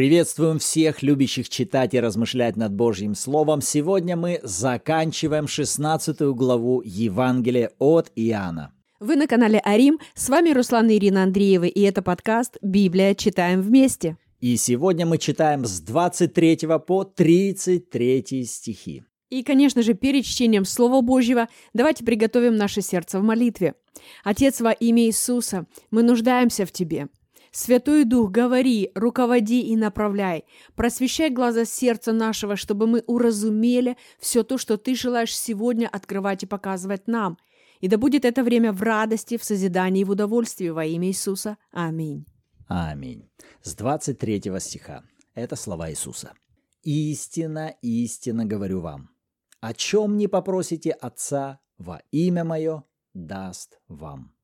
Приветствуем всех любящих читать и размышлять над Божьим Словом. Сегодня мы заканчиваем 16 главу Евангелия от Иоанна. Вы на канале Арим, с вами Руслан и Ирина Андреева, и это подкаст «Библия. Читаем вместе». И сегодня мы читаем с 23 по 33 стихи. И, конечно же, перед чтением Слова Божьего давайте приготовим наше сердце в молитве. Отец во имя Иисуса, мы нуждаемся в Тебе – Святой Дух, говори, руководи и направляй. Просвещай глаза сердца нашего, чтобы мы уразумели все то, что Ты желаешь сегодня открывать и показывать нам. И да будет это время в радости, в созидании и в удовольствии во имя Иисуса. Аминь. Аминь. С 23 стиха. Это слова Иисуса. «Истина, истина говорю вам, о чем не попросите Отца во имя Мое, даст вам».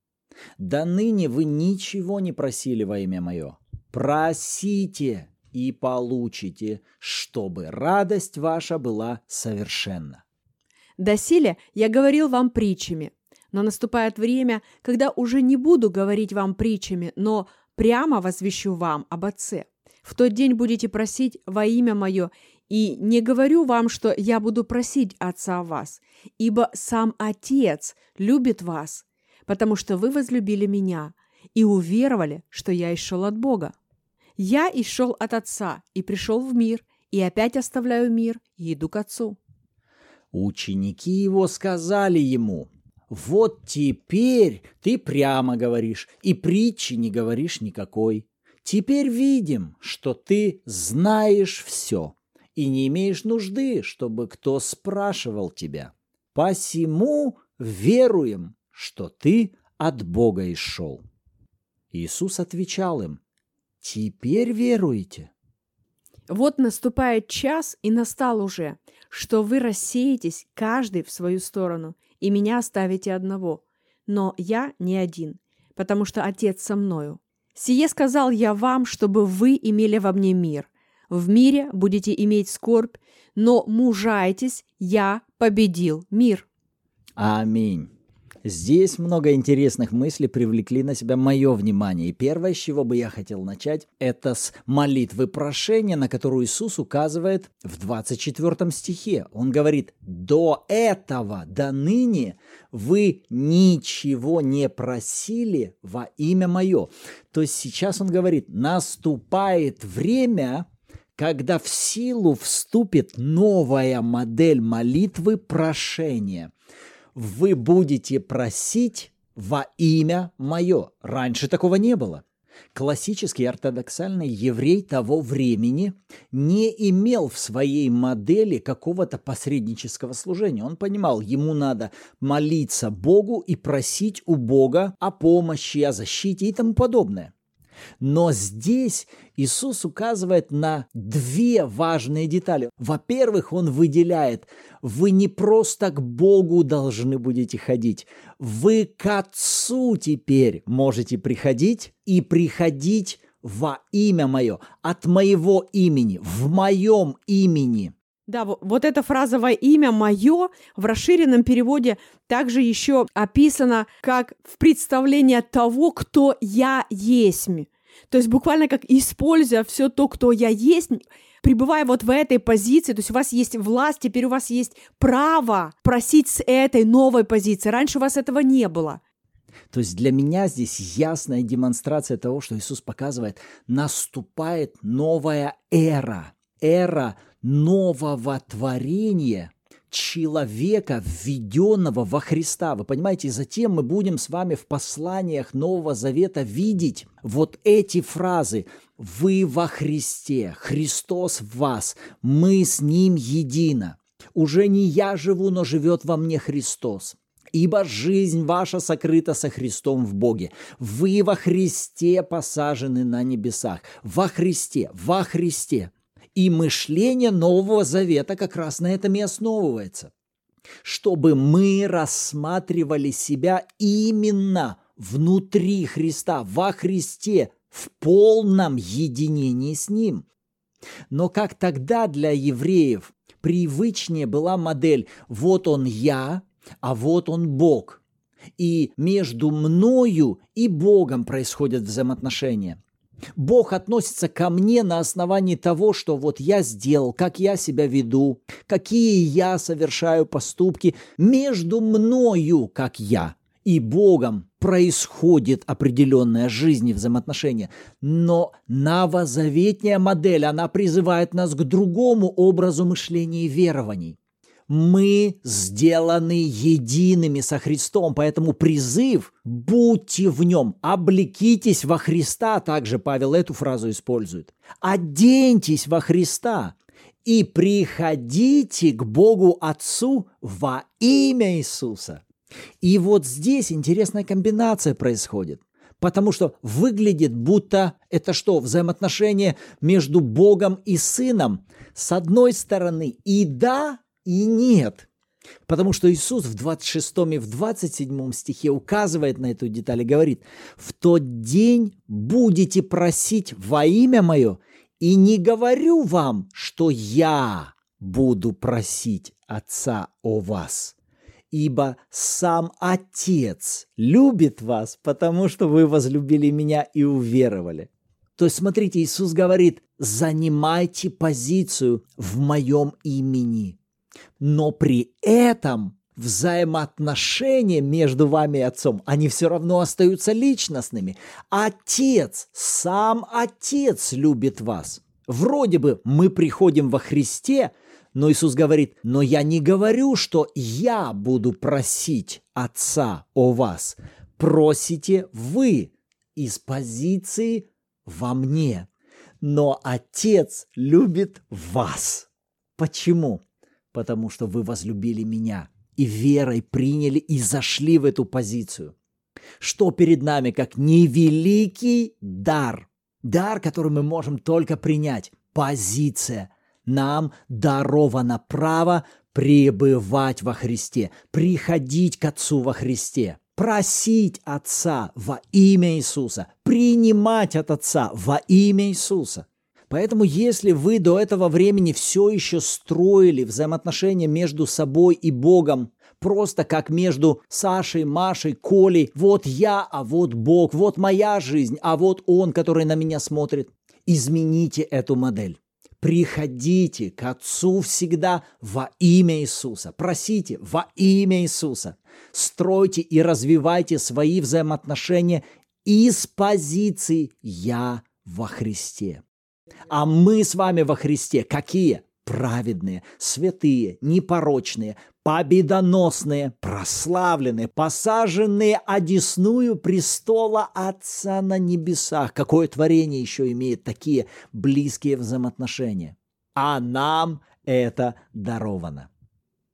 Да ныне вы ничего не просили во имя мое. Просите и получите, чтобы радость ваша была совершенна. Доселе я говорил вам притчами, но наступает время, когда уже не буду говорить вам притчами, но прямо возвещу вам об Отце. В тот день будете просить во имя Мое, и не говорю вам, что я буду просить Отца вас, ибо сам Отец любит вас, потому что вы возлюбили меня и уверовали, что я исшел от Бога. Я исшел от Отца и пришел в мир, и опять оставляю мир и иду к Отцу». Ученики его сказали ему, «Вот теперь ты прямо говоришь, и притчи не говоришь никакой. Теперь видим, что ты знаешь все, и не имеешь нужды, чтобы кто спрашивал тебя. Посему веруем, что ты от Бога исшел. Иисус отвечал им, «Теперь веруете?» Вот наступает час, и настал уже, что вы рассеетесь каждый в свою сторону, и меня оставите одного. Но я не один, потому что Отец со мною. Сие сказал я вам, чтобы вы имели во мне мир. В мире будете иметь скорбь, но мужайтесь, я победил мир. Аминь. Здесь много интересных мыслей привлекли на себя мое внимание. И первое, с чего бы я хотел начать, это с молитвы прошения, на которую Иисус указывает в 24 стихе. Он говорит, до этого, до ныне вы ничего не просили во имя мое. То есть сейчас он говорит, наступает время, когда в силу вступит новая модель молитвы прошения – вы будете просить во имя мое. Раньше такого не было. Классический ортодоксальный еврей того времени не имел в своей модели какого-то посреднического служения. Он понимал, ему надо молиться Богу и просить у Бога о помощи, о защите и тому подобное. Но здесь Иисус указывает на две важные детали. Во-первых, Он выделяет, вы не просто к Богу должны будете ходить, вы к Отцу теперь можете приходить и приходить во имя мое, от моего имени, в моем имени. Да, вот эта фраза «во имя мое» в расширенном переводе также еще описана как в представлении того, кто я есть. То есть буквально как используя все то, кто я есть, пребывая вот в этой позиции, то есть у вас есть власть, теперь у вас есть право просить с этой новой позиции. Раньше у вас этого не было. То есть для меня здесь ясная демонстрация того, что Иисус показывает, наступает новая эра, эра нового творения человека, введенного во Христа. Вы понимаете, затем мы будем с вами в посланиях Нового Завета видеть вот эти фразы «Вы во Христе, Христос в вас, мы с Ним едино». Уже не я живу, но живет во мне Христос. Ибо жизнь ваша сокрыта со Христом в Боге. Вы во Христе посажены на небесах. Во Христе, во Христе. И мышление Нового Завета как раз на этом и основывается. Чтобы мы рассматривали себя именно внутри Христа, во Христе, в полном единении с Ним. Но как тогда для евреев привычнее была модель «вот он я, а вот он Бог», и между мною и Богом происходят взаимоотношения – Бог относится ко мне на основании того, что вот я сделал, как я себя веду, какие я совершаю поступки между мною, как я, и Богом происходит определенная жизнь и взаимоотношения. Но новозаветняя модель, она призывает нас к другому образу мышления и верований мы сделаны едиными со Христом, поэтому призыв «будьте в нем», «облекитесь во Христа», также Павел эту фразу использует. «Оденьтесь во Христа» и приходите к Богу Отцу во имя Иисуса. И вот здесь интересная комбинация происходит. Потому что выглядит, будто это что, взаимоотношения между Богом и Сыном. С одной стороны, и да, и нет. Потому что Иисус в 26 и в 27 стихе указывает на эту деталь и говорит, «В тот день будете просить во имя Мое, и не говорю вам, что я буду просить Отца о вас, ибо сам Отец любит вас, потому что вы возлюбили Меня и уверовали». То есть, смотрите, Иисус говорит, занимайте позицию в моем имени – но при этом взаимоотношения между вами и отцом, они все равно остаются личностными. Отец, сам отец любит вас. Вроде бы мы приходим во Христе, но Иисус говорит, но я не говорю, что я буду просить Отца о вас. Просите вы из позиции во мне. Но Отец любит вас. Почему? Потому что вы возлюбили меня и верой приняли и зашли в эту позицию. Что перед нами, как невеликий дар, дар, который мы можем только принять, позиция. Нам даровано право пребывать во Христе, приходить к Отцу во Христе, просить Отца во имя Иисуса, принимать от Отца во имя Иисуса. Поэтому если вы до этого времени все еще строили взаимоотношения между собой и Богом, просто как между Сашей, Машей, Колей, вот я, а вот Бог, вот моя жизнь, а вот Он, который на меня смотрит, измените эту модель. Приходите к Отцу всегда во имя Иисуса. Просите во имя Иисуса. Стройте и развивайте свои взаимоотношения из позиции «Я во Христе». А мы с вами во Христе какие? Праведные, святые, непорочные, победоносные, прославленные, посаженные одесную престола Отца на небесах. Какое творение еще имеет такие близкие взаимоотношения? А нам это даровано.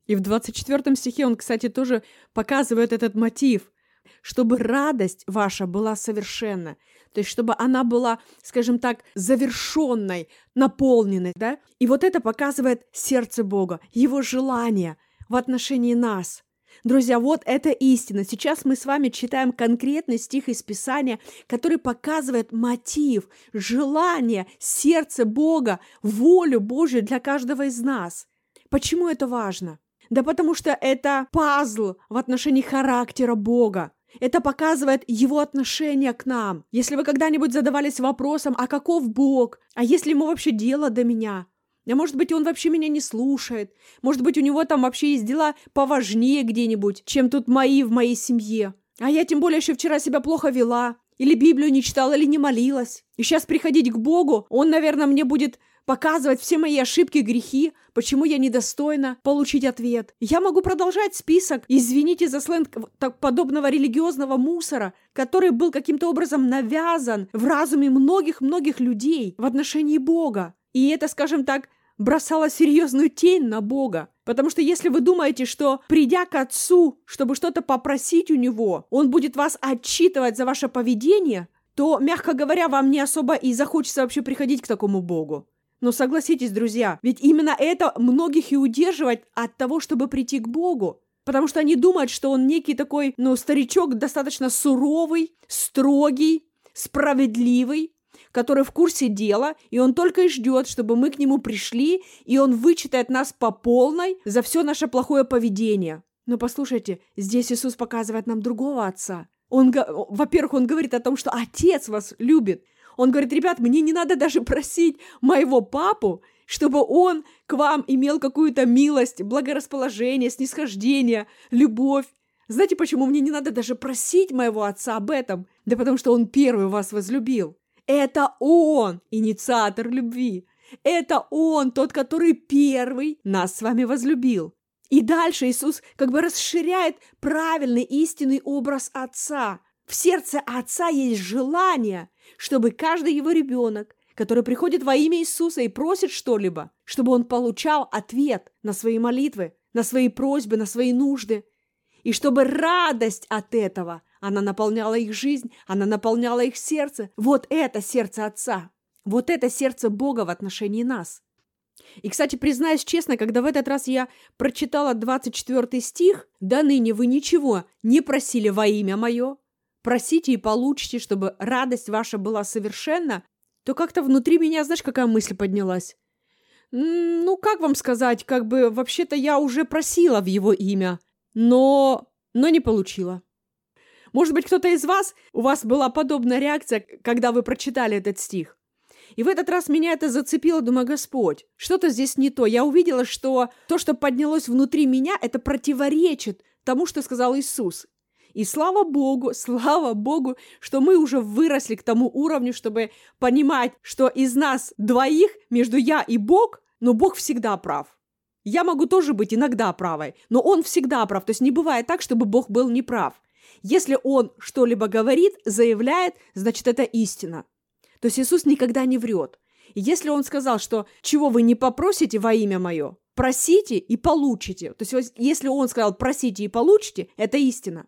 И в 24 стихе он, кстати, тоже показывает этот мотив чтобы радость ваша была совершенна, то есть чтобы она была, скажем так, завершенной, наполненной, да? И вот это показывает сердце Бога, Его желание в отношении нас. Друзья, вот это истина. Сейчас мы с вами читаем конкретный стих из Писания, который показывает мотив, желание, сердце Бога, волю Божью для каждого из нас. Почему это важно? Да потому что это пазл в отношении характера Бога. Это показывает его отношение к нам. Если вы когда-нибудь задавались вопросом, а каков Бог? А если ему вообще дело до меня? А может быть, он вообще меня не слушает? Может быть, у него там вообще есть дела поважнее где-нибудь, чем тут мои в моей семье? А я тем более еще вчера себя плохо вела. Или Библию не читала, или не молилась. И сейчас приходить к Богу, он, наверное, мне будет показывать все мои ошибки, грехи, почему я недостойна получить ответ. Я могу продолжать список, извините за сленг так подобного религиозного мусора, который был каким-то образом навязан в разуме многих-многих людей в отношении Бога. И это, скажем так, бросало серьезную тень на Бога. Потому что если вы думаете, что придя к Отцу, чтобы что-то попросить у Него, Он будет вас отчитывать за ваше поведение, то, мягко говоря, вам не особо и захочется вообще приходить к такому Богу. Но согласитесь, друзья, ведь именно это многих и удерживает от того, чтобы прийти к Богу. Потому что они думают, что он некий такой, ну, старичок достаточно суровый, строгий, справедливый, который в курсе дела, и он только и ждет, чтобы мы к нему пришли, и он вычитает нас по полной за все наше плохое поведение. Но послушайте, здесь Иисус показывает нам другого отца. Он, во-первых, он говорит о том, что Отец вас любит. Он говорит, ребят, мне не надо даже просить моего папу, чтобы он к вам имел какую-то милость, благорасположение, снисхождение, любовь. Знаете, почему мне не надо даже просить моего отца об этом? Да потому что он первый вас возлюбил. Это он, инициатор любви. Это он, тот, который первый нас с вами возлюбил. И дальше Иисус как бы расширяет правильный истинный образ Отца. В сердце Отца есть желание, чтобы каждый его ребенок, который приходит во имя Иисуса и просит что-либо, чтобы он получал ответ на свои молитвы, на свои просьбы, на свои нужды. И чтобы радость от этого, она наполняла их жизнь, она наполняла их сердце. Вот это сердце Отца. Вот это сердце Бога в отношении нас. И, кстати, признаюсь честно, когда в этот раз я прочитала 24 стих, «Да ныне вы ничего не просили во имя мое, просите и получите, чтобы радость ваша была совершенна», то как-то внутри меня, знаешь, какая мысль поднялась? Ну, как вам сказать, как бы, вообще-то я уже просила в его имя, но, но не получила. Может быть, кто-то из вас, у вас была подобная реакция, когда вы прочитали этот стих. И в этот раз меня это зацепило, думаю, Господь, что-то здесь не то. Я увидела, что то, что поднялось внутри меня, это противоречит тому, что сказал Иисус. И слава Богу, слава Богу, что мы уже выросли к тому уровню, чтобы понимать, что из нас двоих, между я и Бог, но Бог всегда прав. Я могу тоже быть иногда правой, но Он всегда прав. То есть не бывает так, чтобы Бог был неправ. Если Он что-либо говорит, заявляет, значит это истина. То есть Иисус никогда не врет. И если Он сказал, что чего вы не попросите во имя Мое, просите и получите. То есть если Он сказал просите и получите, это истина.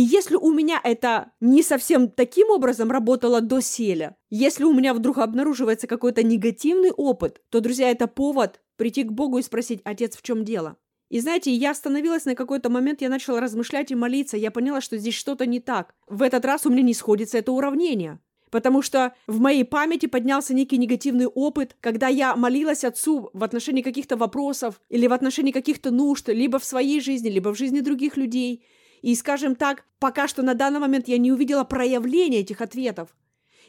И если у меня это не совсем таким образом работало до селя, если у меня вдруг обнаруживается какой-то негативный опыт, то, друзья, это повод прийти к Богу и спросить, отец, в чем дело? И знаете, я остановилась на какой-то момент, я начала размышлять и молиться, я поняла, что здесь что-то не так. В этот раз у меня не сходится это уравнение. Потому что в моей памяти поднялся некий негативный опыт, когда я молилась Отцу в отношении каких-то вопросов или в отношении каких-то нужд, либо в своей жизни, либо в жизни других людей. И, скажем так, пока что на данный момент я не увидела проявления этих ответов.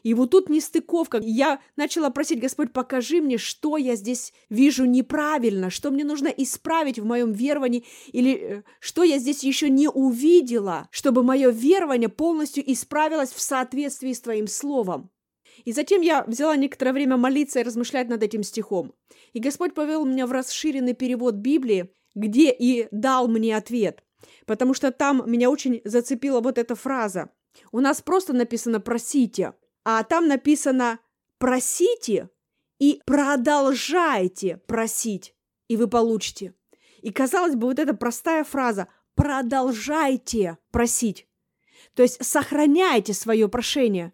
И вот тут нестыковка. Я начала просить, Господь, покажи мне, что я здесь вижу неправильно, что мне нужно исправить в моем веровании, или э, что я здесь еще не увидела, чтобы мое верование полностью исправилось в соответствии с Твоим Словом. И затем я взяла некоторое время молиться и размышлять над этим стихом. И Господь повел меня в расширенный перевод Библии, где и дал мне ответ. Потому что там меня очень зацепила вот эта фраза. У нас просто написано «просите», а там написано «просите» и «продолжайте просить, и вы получите». И казалось бы, вот эта простая фраза «продолжайте просить», то есть сохраняйте свое прошение.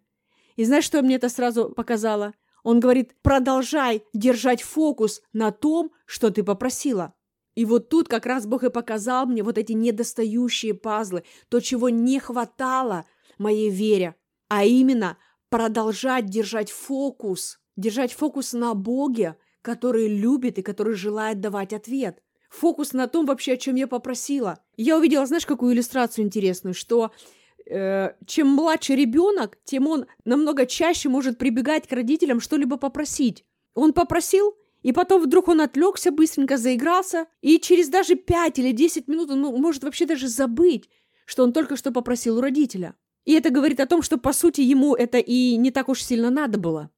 И знаешь, что мне это сразу показало? Он говорит, продолжай держать фокус на том, что ты попросила. И вот тут как раз Бог и показал мне вот эти недостающие пазлы, то, чего не хватало моей вере, а именно продолжать держать фокус, держать фокус на Боге, который любит и который желает давать ответ. Фокус на том вообще, о чем я попросила. Я увидела, знаешь, какую иллюстрацию интересную, что э, чем младше ребенок, тем он намного чаще может прибегать к родителям что-либо попросить. Он попросил, и потом вдруг он отвлекся, быстренько заигрался, и через даже 5 или 10 минут он может вообще даже забыть, что он только что попросил у родителя. И это говорит о том, что, по сути, ему это и не так уж сильно надо было.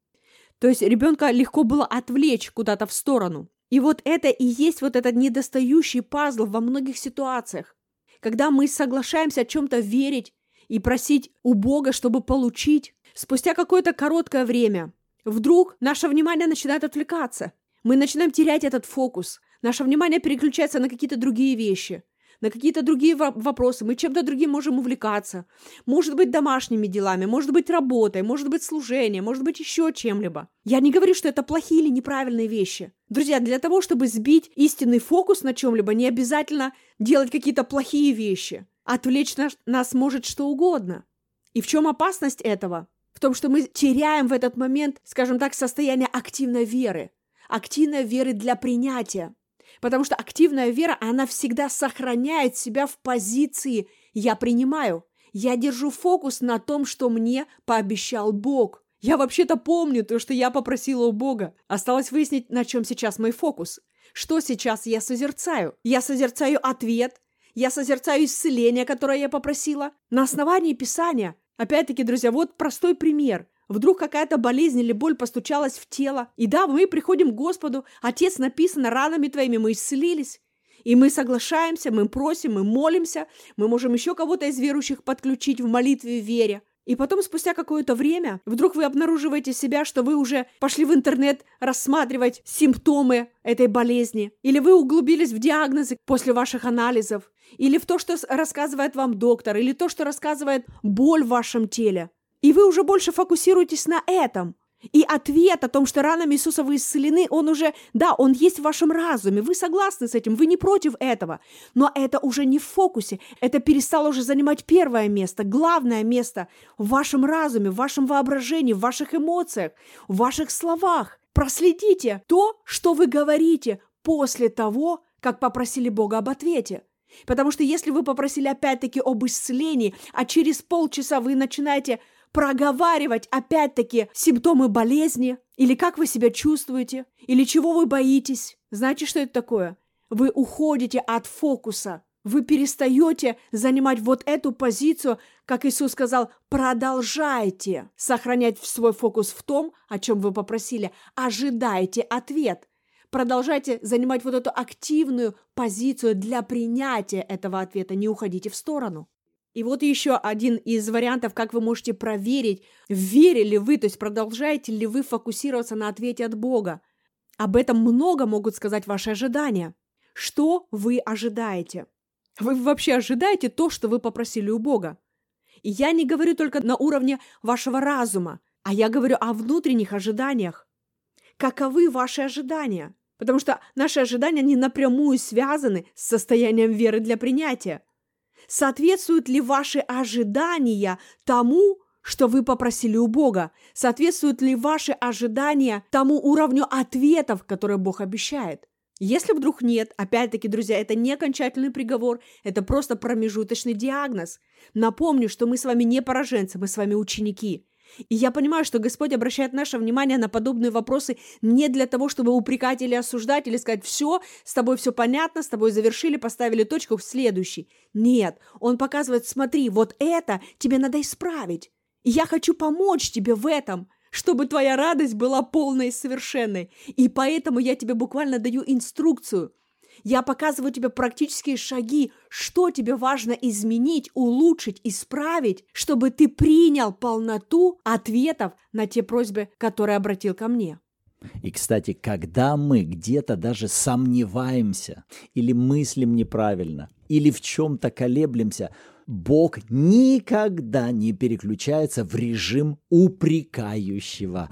То есть ребенка легко было отвлечь куда-то в сторону. И вот это и есть вот этот недостающий пазл во многих ситуациях. Когда мы соглашаемся о чем-то верить и просить у Бога, чтобы получить, спустя какое-то короткое время вдруг наше внимание начинает отвлекаться. Мы начинаем терять этот фокус. Наше внимание переключается на какие-то другие вещи на какие-то другие вопросы, мы чем-то другим можем увлекаться. Может быть, домашними делами, может быть, работой, может быть, служением, может быть, еще чем-либо. Я не говорю, что это плохие или неправильные вещи. Друзья, для того, чтобы сбить истинный фокус на чем-либо, не обязательно делать какие-то плохие вещи. Отвлечь нас, нас может что угодно. И в чем опасность этого? В том, что мы теряем в этот момент, скажем так, состояние активной веры. Активной веры для принятия. Потому что активная вера, она всегда сохраняет себя в позиции «я принимаю», «я держу фокус на том, что мне пообещал Бог». Я вообще-то помню то, что я попросила у Бога. Осталось выяснить, на чем сейчас мой фокус. Что сейчас я созерцаю? Я созерцаю ответ, я созерцаю исцеление, которое я попросила. На основании Писания. Опять-таки, друзья, вот простой пример. Вдруг какая-то болезнь или боль постучалась в тело. И да, мы приходим к Господу. Отец, написано, ранами твоими мы исцелились. И мы соглашаемся, мы просим, мы молимся. Мы можем еще кого-то из верующих подключить в молитве и вере. И потом, спустя какое-то время, вдруг вы обнаруживаете себя, что вы уже пошли в интернет рассматривать симптомы этой болезни. Или вы углубились в диагнозы после ваших анализов. Или в то, что рассказывает вам доктор. Или то, что рассказывает боль в вашем теле. И вы уже больше фокусируетесь на этом. И ответ о том, что ранами Иисуса вы исцелены, он уже, да, он есть в вашем разуме, вы согласны с этим, вы не против этого, но это уже не в фокусе, это перестало уже занимать первое место, главное место в вашем разуме, в вашем воображении, в ваших эмоциях, в ваших словах. Проследите то, что вы говорите после того, как попросили Бога об ответе. Потому что если вы попросили опять-таки об исцелении, а через полчаса вы начинаете проговаривать опять-таки симптомы болезни, или как вы себя чувствуете, или чего вы боитесь. Знаете, что это такое? Вы уходите от фокуса. Вы перестаете занимать вот эту позицию, как Иисус сказал, продолжайте сохранять свой фокус в том, о чем вы попросили. Ожидайте ответ. Продолжайте занимать вот эту активную позицию для принятия этого ответа. Не уходите в сторону. И вот еще один из вариантов, как вы можете проверить, верили вы, то есть продолжаете ли вы фокусироваться на ответе от Бога. Об этом много могут сказать ваши ожидания. Что вы ожидаете? Вы вообще ожидаете то, что вы попросили у Бога? И я не говорю только на уровне вашего разума, а я говорю о внутренних ожиданиях. Каковы ваши ожидания? Потому что наши ожидания не напрямую связаны с состоянием веры для принятия. Соответствуют ли ваши ожидания тому, что вы попросили у Бога? Соответствуют ли ваши ожидания тому уровню ответов, которые Бог обещает? Если вдруг нет, опять-таки, друзья, это не окончательный приговор, это просто промежуточный диагноз. Напомню, что мы с вами не пораженцы, мы с вами ученики. И я понимаю, что Господь обращает наше внимание на подобные вопросы не для того, чтобы упрекать или осуждать, или сказать, все, с тобой все понятно, с тобой завершили, поставили точку в следующий. Нет, Он показывает, смотри, вот это тебе надо исправить. И я хочу помочь тебе в этом, чтобы твоя радость была полной и совершенной. И поэтому я тебе буквально даю инструкцию – я показываю тебе практические шаги, что тебе важно изменить, улучшить, исправить, чтобы ты принял полноту ответов на те просьбы, которые обратил ко мне. И, кстати, когда мы где-то даже сомневаемся или мыслим неправильно, или в чем-то колеблемся, Бог никогда не переключается в режим упрекающего.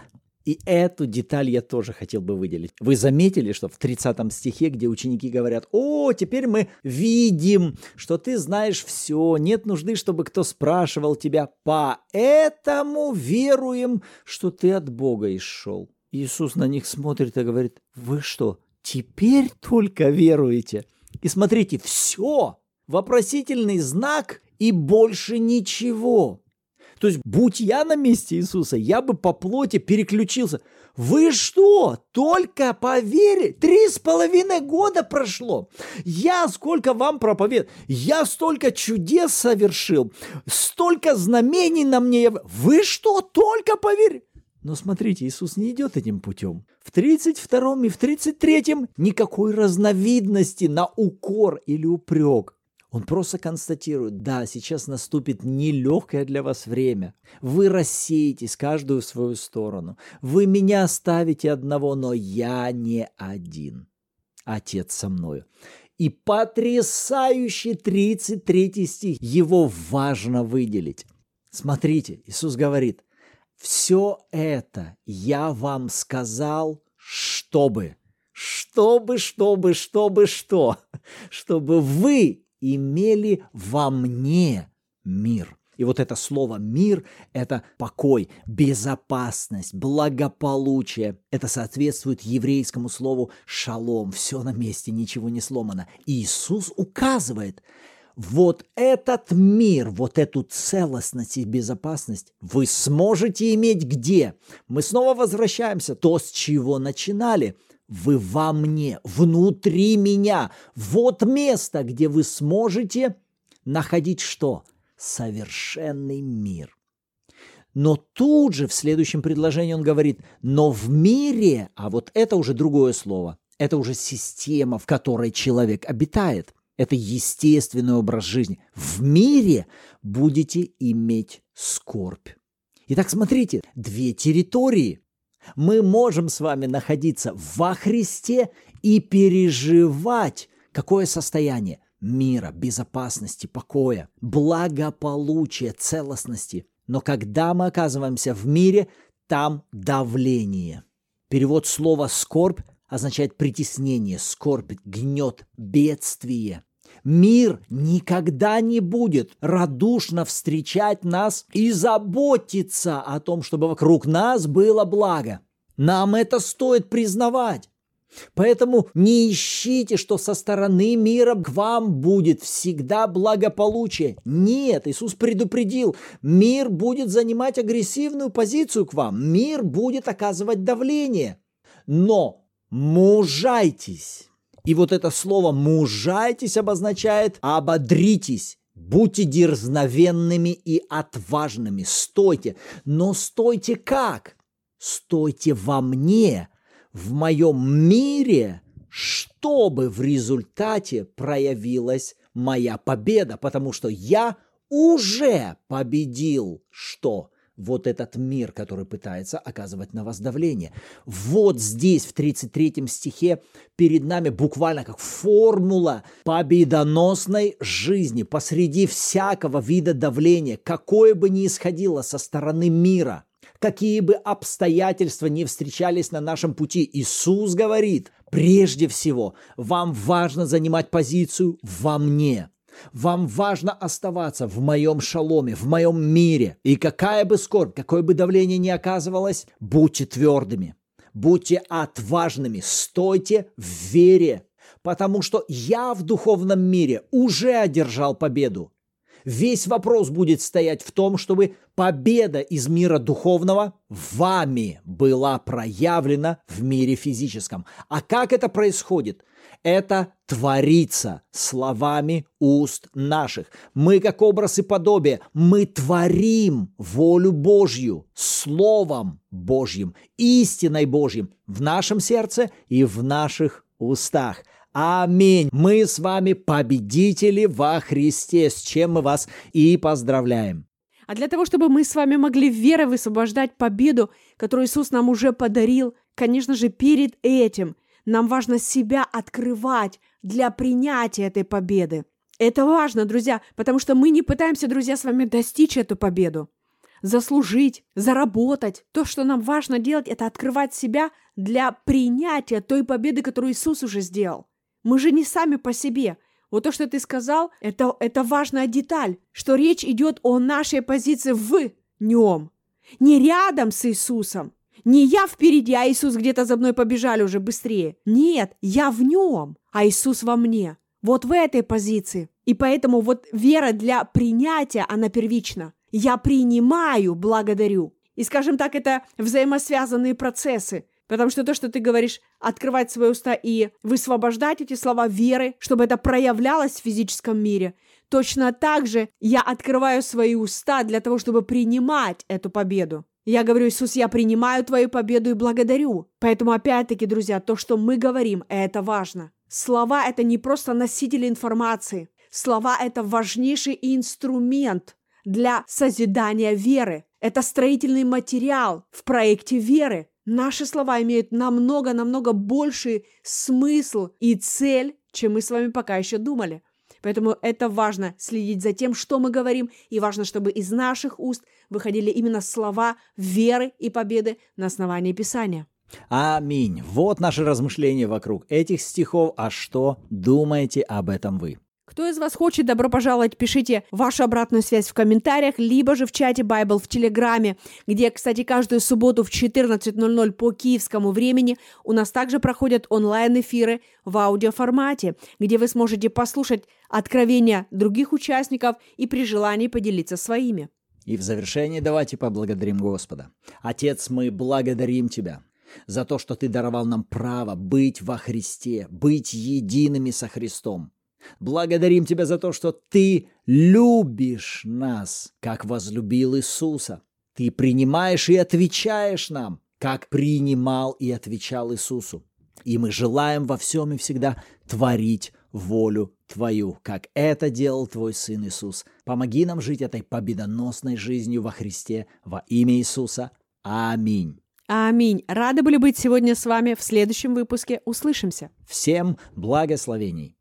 И эту деталь я тоже хотел бы выделить. Вы заметили, что в 30 стихе, где ученики говорят, «О, теперь мы видим, что ты знаешь все, нет нужды, чтобы кто спрашивал тебя, поэтому веруем, что ты от Бога исшел». Иисус на них смотрит и говорит, «Вы что, теперь только веруете?» И смотрите, все, вопросительный знак и больше ничего. То есть, будь я на месте Иисуса, я бы по плоти переключился. Вы что, только поверили? Три с половиной года прошло. Я сколько вам проповед, я столько чудес совершил, столько знамений на мне. Вы что, только поверили? Но смотрите, Иисус не идет этим путем. В 32 и в 33 никакой разновидности на укор или упрек. Он просто констатирует, да, сейчас наступит нелегкое для вас время. Вы рассеетесь каждую в свою сторону. Вы меня оставите одного, но я не один. Отец со мною. И потрясающий 33 стих. Его важно выделить. Смотрите, Иисус говорит, все это я вам сказал, чтобы, чтобы, чтобы, чтобы что? Чтобы вы имели во мне мир. И вот это слово «мир» – это покой, безопасность, благополучие. Это соответствует еврейскому слову «шалом». Все на месте, ничего не сломано. Иисус указывает, вот этот мир, вот эту целостность и безопасность вы сможете иметь где? Мы снова возвращаемся то, с чего начинали. Вы во мне, внутри меня. Вот место, где вы сможете находить что? Совершенный мир. Но тут же в следующем предложении он говорит, но в мире, а вот это уже другое слово, это уже система, в которой человек обитает. Это естественный образ жизни. В мире будете иметь скорбь. Итак, смотрите, две территории. Мы можем с вами находиться во Христе и переживать какое состояние мира, безопасности, покоя, благополучия, целостности – но когда мы оказываемся в мире, там давление. Перевод слова «скорбь» означает притеснение, скорбь, гнет, бедствие. Мир никогда не будет радушно встречать нас и заботиться о том, чтобы вокруг нас было благо. Нам это стоит признавать. Поэтому не ищите, что со стороны мира к вам будет всегда благополучие. Нет, Иисус предупредил, мир будет занимать агрессивную позицию к вам, мир будет оказывать давление. Но мужайтесь. И вот это слово «мужайтесь» обозначает «ободритесь». Будьте дерзновенными и отважными, стойте. Но стойте как? Стойте во мне, в моем мире, чтобы в результате проявилась моя победа, потому что я уже победил что? Вот этот мир, который пытается оказывать на вас давление. Вот здесь, в 33 стихе, перед нами буквально как формула победоносной жизни посреди всякого вида давления, какое бы ни исходило со стороны мира – какие бы обстоятельства ни встречались на нашем пути. Иисус говорит, прежде всего, вам важно занимать позицию во мне. Вам важно оставаться в моем шаломе, в моем мире. И какая бы скорбь, какое бы давление ни оказывалось, будьте твердыми, будьте отважными, стойте в вере, потому что я в духовном мире уже одержал победу. Весь вопрос будет стоять в том, чтобы победа из мира духовного вами была проявлена в мире физическом. А как это происходит? Это творится словами уст наших. Мы, как образ и подобие, мы творим волю Божью Словом Божьим, истиной Божьим в нашем сердце и в наших устах – Аминь. Мы с вами победители во Христе, с чем мы вас и поздравляем. А для того, чтобы мы с вами могли верой высвобождать победу, которую Иисус нам уже подарил, конечно же, перед этим нам важно себя открывать для принятия этой победы. Это важно, друзья, потому что мы не пытаемся, друзья, с вами достичь эту победу, заслужить, заработать. То, что нам важно делать, это открывать себя для принятия той победы, которую Иисус уже сделал. Мы же не сами по себе. Вот то, что ты сказал, это, это важная деталь, что речь идет о нашей позиции в нем. Не рядом с Иисусом. Не я впереди, а Иисус где-то за мной побежали уже быстрее. Нет, я в нем, а Иисус во мне. Вот в этой позиции. И поэтому вот вера для принятия, она первична. Я принимаю, благодарю. И, скажем так, это взаимосвязанные процессы. Потому что то, что ты говоришь, открывать свои уста и высвобождать эти слова веры, чтобы это проявлялось в физическом мире, точно так же я открываю свои уста для того, чтобы принимать эту победу. Я говорю, Иисус, я принимаю твою победу и благодарю. Поэтому, опять-таки, друзья, то, что мы говорим, это важно. Слова – это не просто носители информации. Слова – это важнейший инструмент для созидания веры. Это строительный материал в проекте веры. Наши слова имеют намного-намного больший смысл и цель, чем мы с вами пока еще думали. Поэтому это важно следить за тем, что мы говорим, и важно, чтобы из наших уст выходили именно слова веры и победы на основании Писания. Аминь. Вот наши размышления вокруг этих стихов. А что думаете об этом вы? Кто из вас хочет, добро пожаловать, пишите вашу обратную связь в комментариях, либо же в чате Bible в Телеграме, где, кстати, каждую субботу в 14.00 по киевскому времени у нас также проходят онлайн-эфиры в аудиоформате, где вы сможете послушать откровения других участников и при желании поделиться своими. И в завершении давайте поблагодарим Господа. Отец, мы благодарим Тебя за то, что Ты даровал нам право быть во Христе, быть едиными со Христом. Благодарим Тебя за то, что Ты любишь нас, как возлюбил Иисуса. Ты принимаешь и отвечаешь нам, как принимал и отвечал Иисусу. И мы желаем во всем и всегда творить волю Твою, как это делал Твой Сын Иисус. Помоги нам жить этой победоносной жизнью во Христе во имя Иисуса. Аминь. Аминь. Рады были быть сегодня с вами в следующем выпуске. Услышимся. Всем благословений.